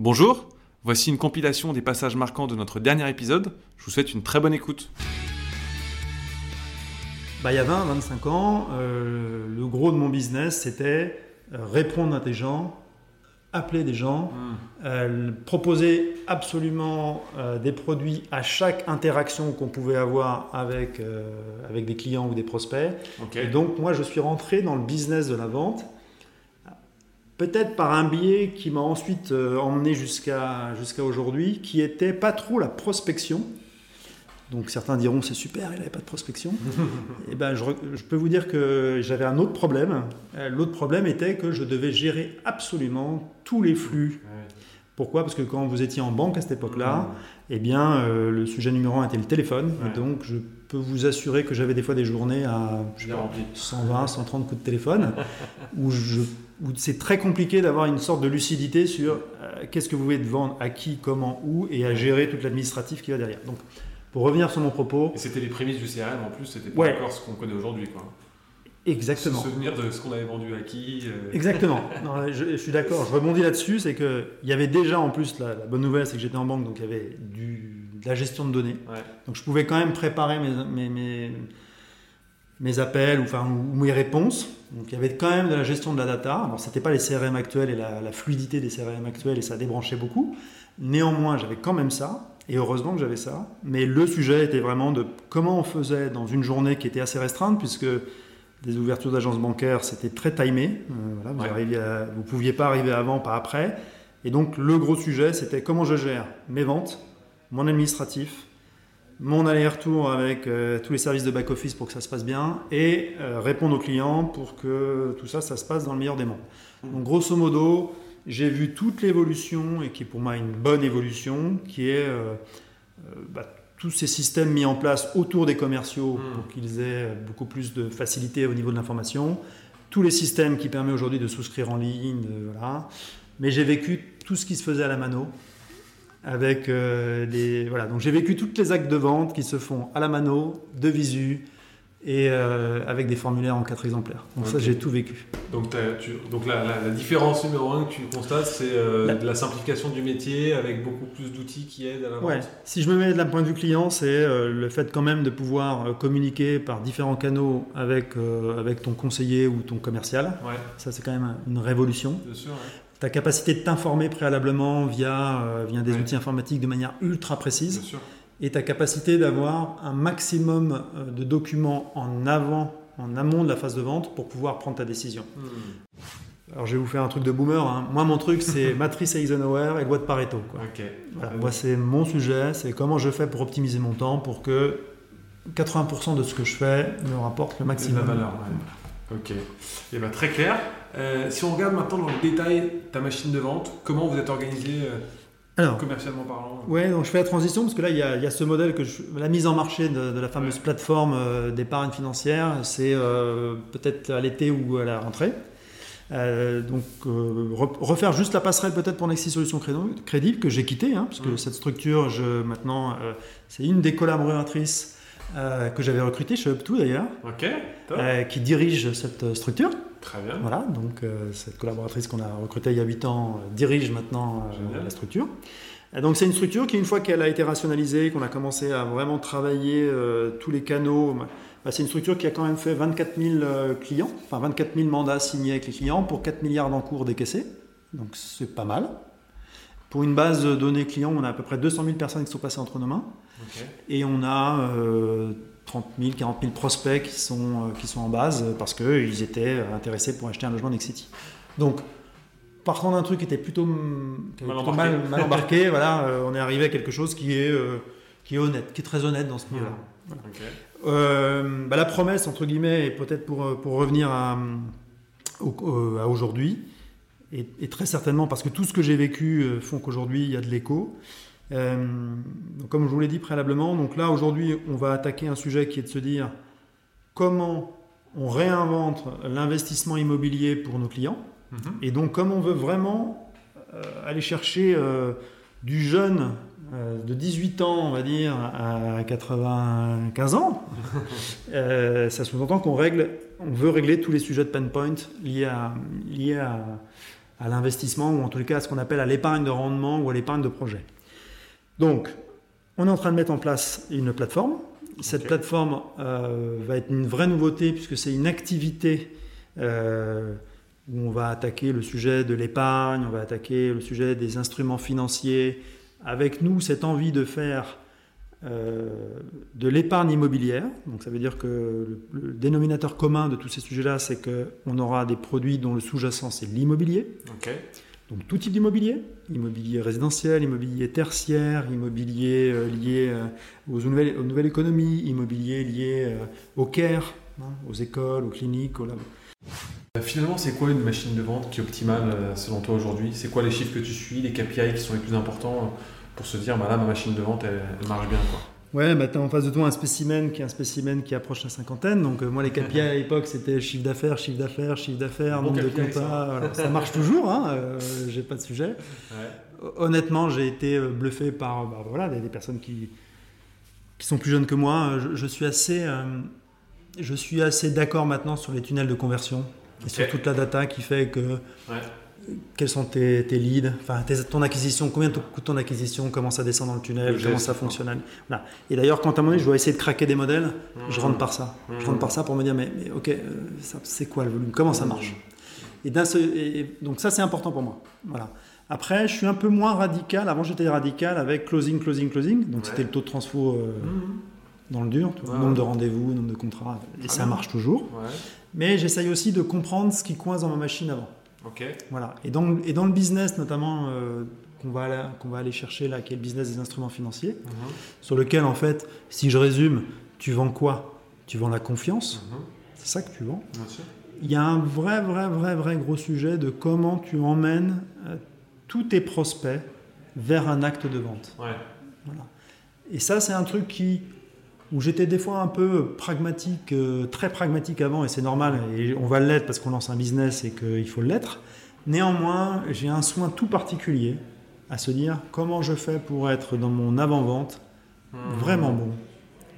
Bonjour, voici une compilation des passages marquants de notre dernier épisode. Je vous souhaite une très bonne écoute. Bah, il y a 20, 25 ans, euh, le gros de mon business, c'était euh, répondre à des gens, appeler des gens, euh, proposer absolument euh, des produits à chaque interaction qu'on pouvait avoir avec, avec des clients ou des prospects. Et donc, moi, je suis rentré dans le business de la vente, peut-être par un biais qui m'a ensuite euh, emmené jusqu'à aujourd'hui, qui était pas trop la prospection. Donc certains diront c'est super, il n'avait pas de prospection. Et ben, je, re- je peux vous dire que j'avais un autre problème. Euh, L'autre problème était que je devais gérer absolument tous les flux. Pourquoi? Parce que quand vous étiez en banque à cette époque-là, eh bien, euh, le sujet numéro un était le téléphone. Ouais. Et donc, je peux vous assurer que j'avais des fois des journées à je sais Bien pas, rempli. 120, 130 coups de téléphone, où, c'est très compliqué d'avoir une sorte de lucidité sur euh, qu'est-ce que vous voulez de vendre, à qui, comment, où, et à gérer toute l'administratif qui va derrière. Donc, pour revenir sur mon propos, Et c'était les prémices du CRM en plus, c'était pas Ouais. encore ce qu'on connaît aujourd'hui. Exactement. Se souvenir de ce qu'on avait vendu à qui. euh, Exactement. Non, je, je suis d'accord. Je rebondis là-dessus. C'est qu'il y avait déjà en plus la, la bonne nouvelle, c'est que j'étais en banque, donc il y avait du, de la gestion de données. Ouais. Donc je pouvais quand même préparer mes, mes, mes, mes appels ou, enfin, ou mes réponses. Donc il y avait quand même de la gestion de la data. Alors c'était pas les CRM actuels et la, la fluidité des CRM actuels et ça débranchait beaucoup. Néanmoins, j'avais quand même ça. Et heureusement que j'avais ça. Mais le sujet était vraiment de comment on faisait dans une journée qui était assez restreinte, puisque des ouvertures d'agences bancaires, c'était très timé. Euh, voilà, vous Ouais. vous pouviez pas arriver avant, pas après. Et donc le gros sujet, c'était comment je gère mes ventes, mon administratif, mon aller-retour avec euh, tous les services de back-office pour que ça se passe bien, et euh, répondre aux clients pour que tout ça, ça se passe dans le meilleur des mondes. Donc grosso modo, j'ai vu toute l'évolution, et qui est pour moi une bonne évolution, qui est euh, bah, tous ces systèmes mis en place autour des commerciaux Mm. pour qu'ils aient beaucoup plus de facilité au niveau de l'information, tous les systèmes qui permettent aujourd'hui de souscrire en ligne, de- voilà. mais j'ai vécu tout ce qui se faisait à la mano. Avec euh, des voilà donc j'ai vécu toutes les actes de vente qui se font à la mano, de visu et euh, avec des formulaires en quatre exemplaires. Donc ça j'ai tout vécu. Donc, t'as- tu- donc la, la- la différence numéro un que tu constates, c'est euh, La- de la simplification du métier avec beaucoup plus d'outils qui aident à la vente. Ouais. Si je me mets d'un point de vue client, c'est euh, le fait quand même de pouvoir communiquer par différents canaux avec, avec ton conseiller ou ton commercial. Ouais, Ça, c'est quand même une révolution. bien sûr. ouais. Ta capacité de t'informer préalablement via, via des outils informatiques de manière ultra précise. Bien sûr. Et ta capacité d'avoir un maximum euh, de documents en avant, en amont de la phase de vente pour pouvoir prendre ta décision. Hmm. Alors, je vais vous faire un truc de boomer. hein. Moi, mon truc, c'est matrice Eisenhower et loi de Pareto. Quoi. Ok. Voilà, Très moi, c'est mon sujet, c'est comment je fais pour optimiser mon temps pour que 80% de ce que je fais me rapporte le C'est de maximum. la valeur. ouais. Ok. Et ben très clair. Euh, si on regarde maintenant dans le détail ta machine de vente, comment vous êtes organisé euh, Alors, commercialement parlant ouais, donc je fais la transition parce que là, il y a, il y a ce modèle que je, la mise en marché de, de la fameuse Ouais. plateforme euh, d'épargne financière, c'est euh, peut-être à l'été ou à la rentrée. Euh, donc, euh, re- refaire juste la passerelle peut-être pour Nexi Solutions Crédit, que j'ai quitté, hein, parce que cette structure, je, maintenant, c'est une des collaboratrices euh, que j'avais recrutée chez Up2 d'ailleurs. Euh, qui dirige cette euh, structure. Très bien. Voilà, donc euh, cette collaboratrice qu'on a recrutée il y a 8 ans dirige maintenant la structure. Et donc c'est une structure qui, une fois qu'elle a été rationalisée, qu'on a commencé à vraiment travailler tous les canaux, bah, c'est une structure qui a quand même fait 24 000 euh, clients, enfin 24 000 mandats signés avec les clients pour 4 milliards d'encours décaissés. Donc c'est pas mal. Pour une base de données clients, on a à peu près 200 000 personnes qui sont passées entre nos mains. Et on a euh, 30 000, 40 000 prospects qui sont, euh, qui sont en base parce qu'ils étaient intéressés pour acheter un logement Nexity. Donc, partant d'un truc qui était plutôt, qui Mal embarqué. mal, mal embarqué, voilà, euh, on est arrivé à quelque chose qui est, euh, qui est honnête, qui est très honnête dans ce milieu-là. Euh, bah, la promesse, entre guillemets, et peut-être pour, pour revenir à, au- à aujourd'hui, et, et très certainement parce que tout ce que j'ai vécu euh, font qu'aujourd'hui il y a de l'écho. Euh, comme je vous l'ai dit préalablement, donc là aujourd'hui on va attaquer un sujet qui est de se dire comment on réinvente l'investissement immobilier pour nos clients. Mhm. Et donc, comme on veut vraiment euh, aller chercher euh, du jeune de 18 ans, on va dire, à 95 ans, euh, ça sous-entend qu'on règle, on veut régler tous les sujets de pain point liés à, liés à, à l'investissement ou en les cas à ce qu'on appelle à l'épargne de rendement ou à l'épargne de projet. Donc, on est en train de mettre en place une plateforme. Cette plateforme euh, va être une vraie nouveauté puisque c'est une activité euh, où on va attaquer le sujet de l'épargne, on va attaquer le sujet des instruments financiers. Avec nous, cette envie de faire euh, de l'épargne immobilière. Donc ça veut dire que le, le dénominateur commun de tous ces sujets-là, c'est qu'on aura des produits dont le sous-jacent, c'est l'immobilier. Donc tout type d'immobilier, immobilier résidentiel, immobilier tertiaire, immobilier euh, lié euh, aux, nouvelles, aux nouvelles économies, immobilier lié au care, hein, aux écoles, aux cliniques, aux labos. Finalement, c'est quoi une machine de vente qui est optimale selon toi aujourd'hui? C'est quoi les chiffres que tu suis, les KPI qui sont les plus importants? Pour se dire, bah là, ma machine de vente, elle, elle marche bien quoi. Ouais, bah, tu as en face de toi un spécimen qui est un spécimen qui approche la cinquantaine. Donc euh, moi, les KPI à l'époque, c'était chiffre d'affaires, chiffre d'affaires, chiffre d'affaires, Bon nombre de comptas. ça. Alors, ça marche toujours, hein, euh, j'ai pas de sujet. Honnêtement, j'ai été euh, bluffé par bah, voilà, des, des personnes qui, qui sont plus jeunes que moi. Je, je suis assez, euh, je suis assez d'accord maintenant sur les tunnels de conversion et sur toute la data qui fait que Ouais. Quels sont tes, tes leads, enfin tes- ton acquisition, combien te coûte ton acquisition, comment ça descend dans le tunnel, comment ça fonctionne. Voilà. Et d'ailleurs, quand à un moment donné, je dois essayer de craquer des modèles, je rentre par ça. Je rentre par ça pour me dire, mais, mais ok, euh, c'est quoi le volume? Comment ça marche? Et, donc ça, c'est important pour moi. Voilà. Après, je suis un peu moins radical. Avant, j'étais radical avec closing, closing, closing. Donc Ouais. c'était le taux de transfo euh, Mhm. dans le dur, Ouais. nombre de rendez-vous, nombre de contrats, et Ah ça bien. marche toujours. Ouais. Mais j'essaye aussi de comprendre ce qui coince dans ma machine avant. Ok. Voilà. Et dans, et dans le business, notamment, euh, qu'on va, qu'on va aller chercher là, qui est le business des instruments financiers, Mhm. sur lequel, en fait, si je résume, tu vends quoi? Tu vends la confiance, Mhm. c'est ça que tu vends. Bien sûr. Il y a un vrai, vrai, vrai, vrai gros sujet de comment tu emmènes euh, tous tes prospects vers un acte de vente. Ouais. Voilà. Et ça, c'est un truc qui, où j'étais des fois un peu pragmatique, euh, très pragmatique avant, et c'est normal, et on va l'être parce qu'on lance un business et qu'il faut l'être. Néanmoins, j'ai un soin tout particulier à se dire comment je fais pour être dans mon avant-vente Mhm. vraiment bon.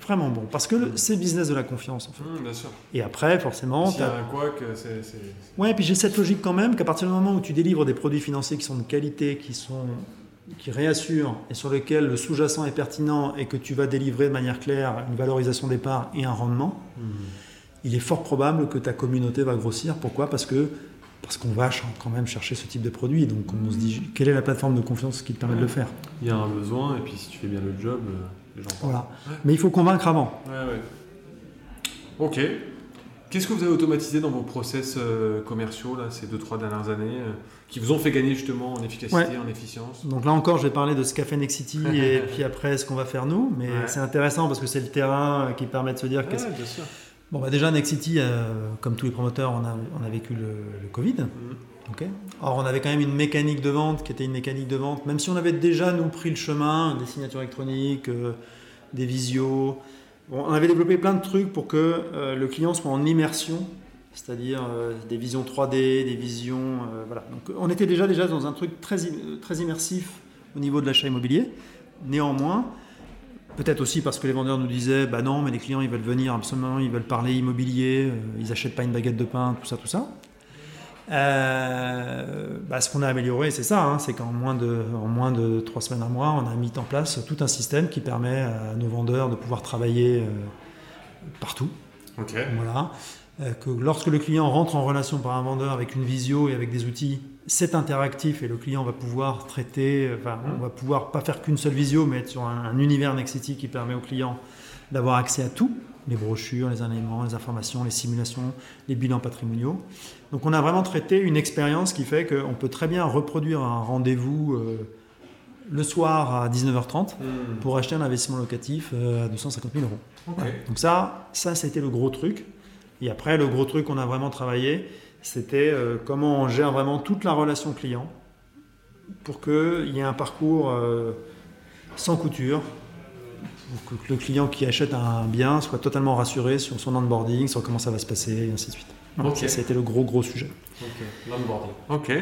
Vraiment bon. Parce que le- c'est business de la confiance, en fait. Bien sûr. Et après, forcément, S'il y a un quoi que c'est. c'est- Ouais, puis j'ai cette logique quand même qu'à partir du moment où tu délivres des produits financiers qui sont de qualité, qui sont qui réassurent et sur lesquels le sous-jacent est pertinent et que tu vas délivrer de manière claire une valorisation des parts et un rendement, Mhm. il est fort probable que ta communauté va grossir. Pourquoi? Parce que parce qu'on va quand même chercher ce type de produit. Donc on se dit quelle est la plateforme de confiance qui te permet de le faire? Il y a un besoin, et puis si tu fais bien le job, euh, les gens Voilà. Mais il faut convaincre avant. Ouais, ouais. Ok. Qu'est-ce que vous avez automatisé dans vos process euh, commerciaux là, ces 2-3 dernières années euh, qui vous ont fait gagner justement en efficacité, Ouais. en efficience? Donc là encore, je vais parler de ce qu'a fait Nexity et puis après ce qu'on va faire nous. Mais Ouais. c'est intéressant parce que c'est le terrain qui permet de se dire qu'est-ce bien sûr. Bon, bah déjà, Nexity, euh, comme tous les promoteurs, on a, on a vécu le, le Covid. Mhm. ok Or, on avait quand même une mécanique de vente qui était une mécanique de vente, même si on avait déjà, nous, pris le chemin, des signatures électroniques, euh, des visios. On avait développé plein de trucs pour que euh, le client soit en immersion, c'est-à-dire euh, des visions 3D, des visions. euh, on était déjà, déjà dans un truc très, très immersif au niveau de l'achat immobilier. Néanmoins, Peut-être aussi parce que les vendeurs nous disaient bah non, mais les clients ils veulent venir absolument, ils veulent parler immobilier, ils achètent pas une baguette de pain, tout ça, tout ça. Euh, bah, ce qu'on a amélioré, c'est ça, hein, c'est qu'en moins de en moins de trois semaines, un mois, on a mis en place tout un système qui permet à nos vendeurs de pouvoir travailler euh, partout. Ok. Voilà. Euh, que lorsque le client rentre en relation par un vendeur avec une visio et avec des outils, c'est interactif et le client va pouvoir traiter, enfin, on va pouvoir pas faire qu'une seule visio, mais être sur un, un univers Nexity qui permet au client d'avoir accès à tout, les brochures, les éléments, les informations, les simulations, les bilans patrimoniaux. Donc on a vraiment traité une expérience qui fait qu'on peut très bien reproduire un rendez-vous euh, le soir à 19h30 Mhm. pour acheter un investissement locatif euh, à 250 000 euros. Voilà. Donc ça, ça c'était le gros truc. Et après, le gros truc qu'on a vraiment travaillé, c'était euh, comment on gère vraiment toute la relation client pour qu'il y ait un parcours sans couture, pour que le client qui achète un bien soit totalement rassuré sur son onboarding, sur comment ça va se passer, et ainsi de suite. Ok. Ça, c'était le gros, gros sujet. Ok. L'onboarding. Ok.